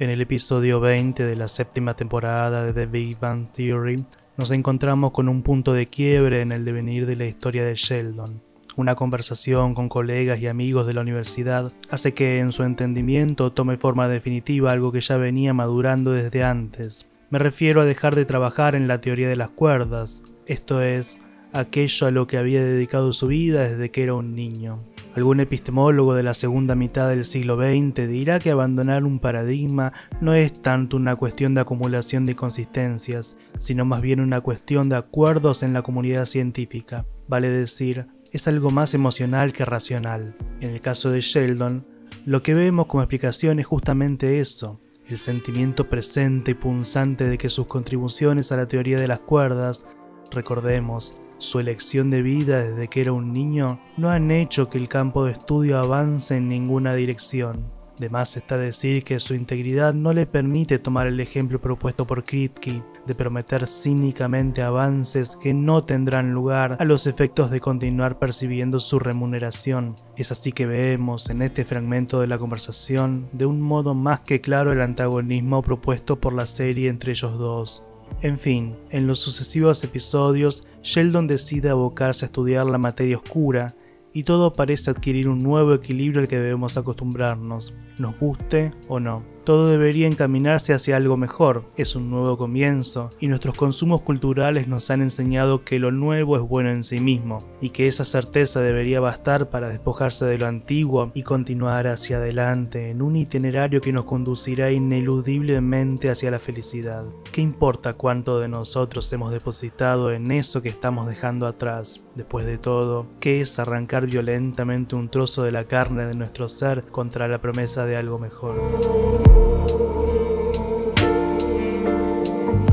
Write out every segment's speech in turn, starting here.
En el episodio 20 de la séptima temporada de The Big Bang Theory, nos encontramos con un punto de quiebre en el devenir de la historia de Sheldon. Una conversación con colegas y amigos de la universidad hace que en su entendimiento tome forma definitiva algo que ya venía madurando desde antes. Me refiero a dejar de trabajar en la teoría de las cuerdas, esto es, aquello a lo que había dedicado su vida desde que era un niño. Algún epistemólogo de la segunda mitad del siglo XX dirá que abandonar un paradigma no es tanto una cuestión de acumulación de consistencias, sino más bien una cuestión de acuerdos en la comunidad científica. Vale decir, es algo más emocional que racional. En el caso de Sheldon, lo que vemos como explicación es justamente eso, el sentimiento presente y punzante de que sus contribuciones a la teoría de las cuerdas, recordemos, su elección de vida desde que era un niño no han hecho que el campo de estudio avance en ninguna dirección. De más está decir que su integridad no le permite tomar el ejemplo propuesto por Kripke de prometer cínicamente avances que no tendrán lugar a los efectos de continuar percibiendo su remuneración. Es así que vemos en este fragmento de la conversación de un modo más que claro el antagonismo propuesto por la serie entre ellos dos. En fin, en los sucesivos episodios, Sheldon decide abocarse a estudiar la materia oscura, y todo parece adquirir un nuevo equilibrio al que debemos acostumbrarnos, nos guste o no todo debería encaminarse hacia algo mejor, es un nuevo comienzo, y nuestros consumos culturales nos han enseñado que lo nuevo es bueno en sí mismo, y que esa certeza debería bastar para despojarse de lo antiguo y continuar hacia adelante en un itinerario que nos conducirá ineludiblemente hacia la felicidad. ¿Qué importa cuánto de nosotros hemos depositado en eso que estamos dejando atrás? Después de todo, ¿qué es arrancar violentamente un trozo de la carne de nuestro ser contra la promesa algo mejor?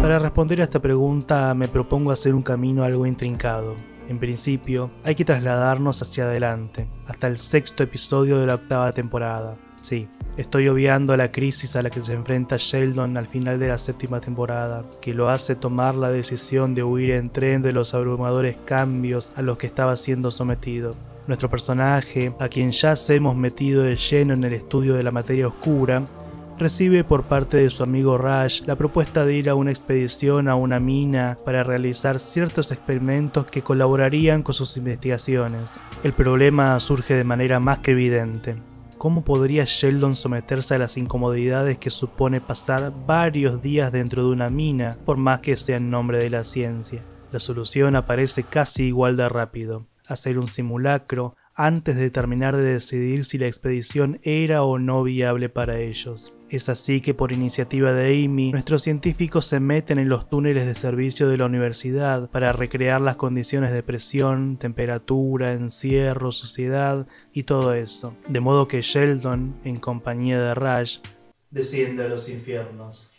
Para responder a esta pregunta me propongo hacer un camino algo intrincado. En principio, hay que trasladarnos hacia adelante, hasta el sexto episodio de la octava temporada. Sí, estoy obviando la crisis a la que se enfrenta Sheldon al final de la séptima temporada, que lo hace tomar la decisión de huir en tren de los abrumadores cambios a los que estaba siendo sometido. Nuestro personaje, a quien ya se hemos metido de lleno en el estudio de la materia oscura, recibe por parte de su amigo Raj la propuesta de ir a una expedición a una mina para realizar ciertos experimentos que colaborarían con sus investigaciones. El problema surge de manera más que evidente. ¿Cómo podría Sheldon someterse a las incomodidades que supone pasar varios días dentro de una mina, por más que sea en nombre de la ciencia? La solución aparece casi igual de rápido. Hacer un simulacro antes de terminar de decidir si la expedición era o no viable para ellos. Es así que por iniciativa de Amy, nuestros científicos se meten en los túneles de servicio de la universidad para recrear las condiciones de presión, temperatura, encierro, suciedad y todo eso. De modo que Sheldon, en compañía de Raj, desciende a los infiernos.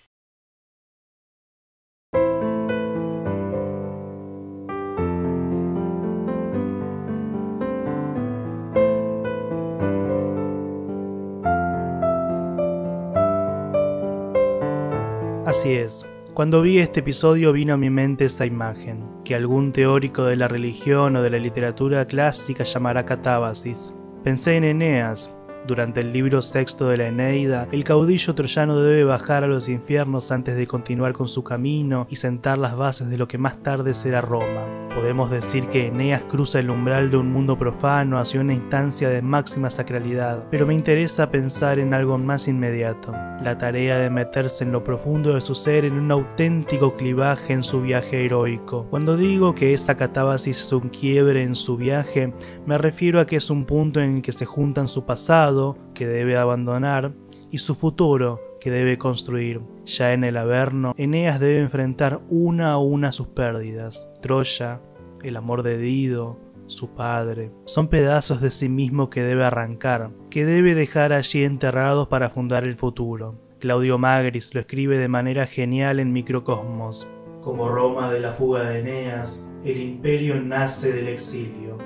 Así es. Cuando vi este episodio vino a mi mente esa imagen, que algún teórico de la religión o de la literatura clásica llamará catábasis. Pensé en Eneas, durante el libro sexto de la Eneida, el caudillo troyano debe bajar a los infiernos antes de continuar con su camino y sentar las bases de lo que más tarde será Roma. Podemos decir que Eneas cruza el umbral de un mundo profano hacia una instancia de máxima sacralidad, pero me interesa pensar en algo más inmediato, la tarea de meterse en lo profundo de su ser en un auténtico clivaje en su viaje heroico. Cuando digo que esta catábasis es un quiebre en su viaje, me refiero a que es un punto en el que se juntan su pasado, que debe abandonar y su futuro que debe construir. Ya en el Averno, Eneas debe enfrentar una a una sus pérdidas. Troya, el amor de Dido, su padre, son pedazos de sí mismo que debe arrancar, que debe dejar allí enterrados para fundar el futuro. Claudio Magris lo escribe de manera genial en Microcosmos. Como Roma de la fuga de Eneas, el imperio nace del exilio.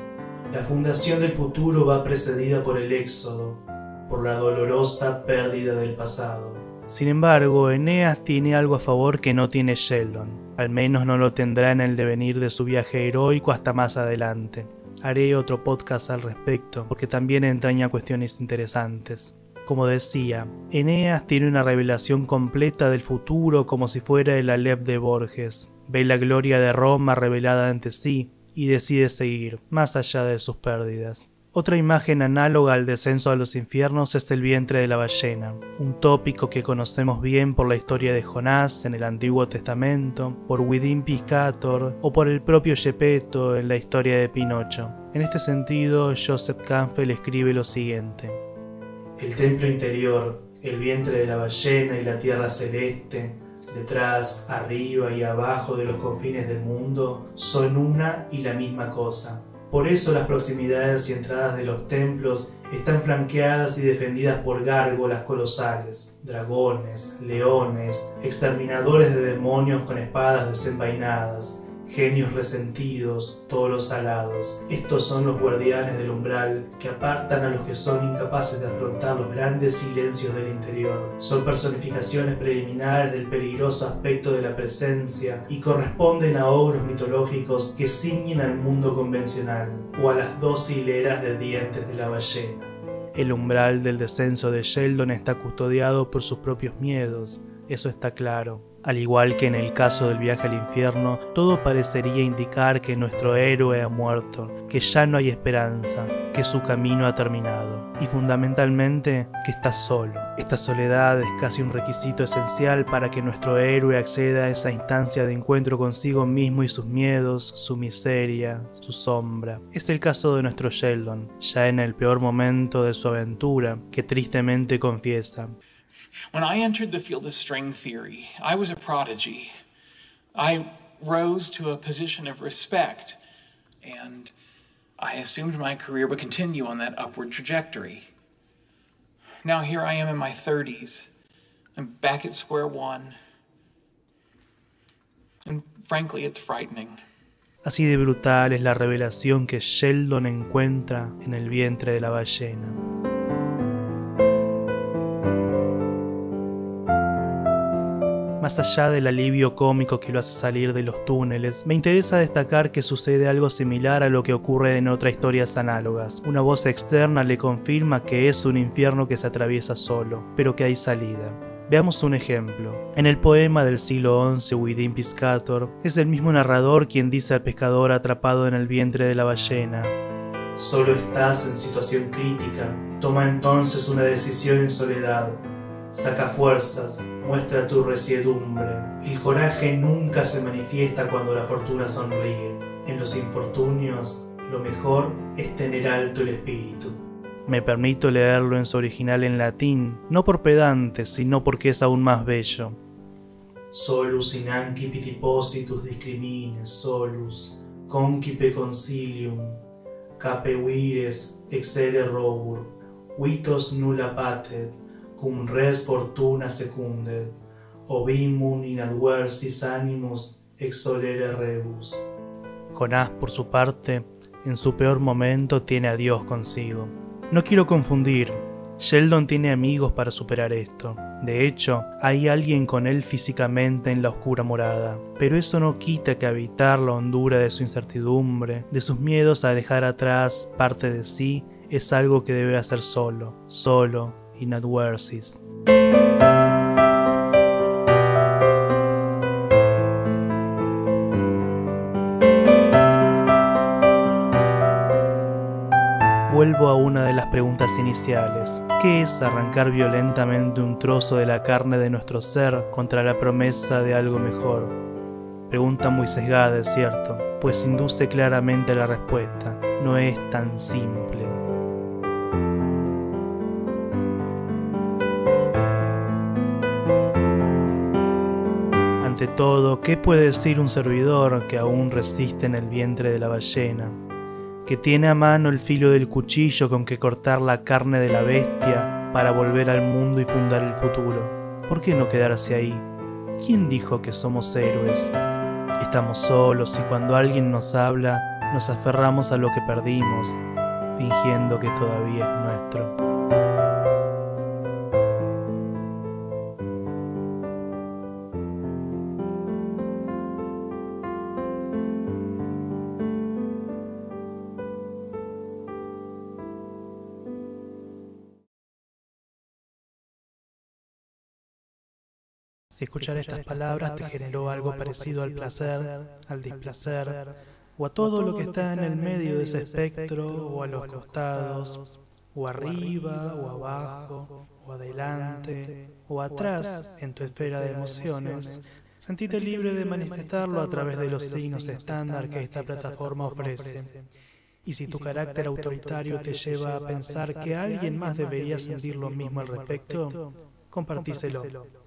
La fundación del futuro va precedida por el éxodo, por la dolorosa pérdida del pasado. Sin embargo, Eneas tiene algo a favor que no tiene Sheldon, al menos no lo tendrá en el devenir de su viaje heroico hasta más adelante. Haré otro podcast al respecto, porque también entraña cuestiones interesantes. Como decía, Eneas tiene una revelación completa del futuro como si fuera el Alep de Borges. Ve la gloria de Roma revelada ante sí y decide seguir, más allá de sus pérdidas. Otra imagen análoga al descenso a los infiernos es el vientre de la ballena, un tópico que conocemos bien por la historia de Jonás en el Antiguo Testamento, por Widin Piscator o por el propio Gepetto en la historia de Pinocho. En este sentido, Joseph Campbell escribe lo siguiente. El templo interior, el vientre de la ballena y la tierra celeste, detrás, arriba y abajo de los confines del mundo, son una y la misma cosa por eso las proximidades y entradas de los templos están flanqueadas y defendidas por gárgolas colosales, dragones, leones, exterminadores de demonios con espadas desenvainadas, genios resentidos, toros alados. Estos son los guardianes del umbral que apartan a los que son incapaces de afrontar los grandes silencios del interior. Son personificaciones preliminares del peligroso aspecto de la presencia y corresponden a ogros mitológicos que ciñen al mundo convencional o a las dos hileras de dientes de la ballena. El umbral del descenso de Sheldon está custodiado por sus propios miedos, eso está claro. Al igual que en el caso del viaje al infierno, todo parecería indicar que nuestro héroe ha muerto, que ya no hay esperanza, que su camino ha terminado y fundamentalmente que está solo. Esta soledad es casi un requisito esencial para que nuestro héroe acceda a esa instancia de encuentro consigo mismo y sus miedos, su miseria, su sombra. Es el caso de nuestro Sheldon, ya en el peor momento de su aventura, que tristemente confiesa. When I entered the field of string theory, I was a prodigy. I rose to a position of respect, and I assumed my career would continue on that upward trajectory. Now here I am in my 30s. I'm back at square one. And frankly, it's frightening. Así de brutal es la revelación que Sheldon encuentra en el vientre de la ballena. Más allá del alivio cómico que lo hace salir de los túneles, me interesa destacar que sucede algo similar a lo que ocurre en otras historias análogas. Una voz externa le confirma que es un infierno que se atraviesa solo, pero que hay salida. Veamos un ejemplo. En el poema del siglo XI, Within Piscator, es el mismo narrador quien dice al pescador atrapado en el vientre de la ballena, Solo estás en situación crítica, toma entonces una decisión en soledad, Saca fuerzas, muestra tu resiedumbre. El coraje nunca se manifiesta cuando la fortuna sonríe. En los infortunios, lo mejor es tener alto el espíritu. Me permito leerlo en su original en latín, no por pedante, sino porque es aún más bello. Solus in ancipit positus discrimine, solus, concipe concilium, cape vires excele robur, vitos nulla patet, cum res fortuna secundet, ovimum in adversis exolere rebus. Jonás, por su parte, en su peor momento tiene a Dios consigo. No quiero confundir, Sheldon tiene amigos para superar esto. De hecho, hay alguien con él físicamente en la oscura morada, pero eso no quita que habitar la hondura de su incertidumbre, de sus miedos a dejar atrás parte de sí, es algo que debe hacer solo, solo, inadversis. Vuelvo a una de las preguntas iniciales. ¿Qué es arrancar violentamente un trozo de la carne de nuestro ser contra la promesa de algo mejor? Pregunta muy sesgada, es cierto, pues induce claramente la respuesta. No es tan simple. Ante todo, ¿qué puede decir un servidor que aún resiste en el vientre de la ballena? Que tiene a mano el filo del cuchillo con que cortar la carne de la bestia para volver al mundo y fundar el futuro. ¿Por qué no quedarse ahí? ¿Quién dijo que somos héroes? Estamos solos y cuando alguien nos habla, nos aferramos a lo que perdimos, fingiendo que todavía es nuestro. Si escuchar estas palabras te generó algo parecido al placer, al displacer, o a todo lo que está en el medio de ese espectro, o a los costados, o arriba, o abajo, o adelante, o atrás en tu esfera de emociones, sentite libre de manifestarlo a través de los signos estándar que esta plataforma ofrece. Y si tu carácter autoritario te lleva a pensar que alguien más debería sentir lo mismo al respecto, compartíselo.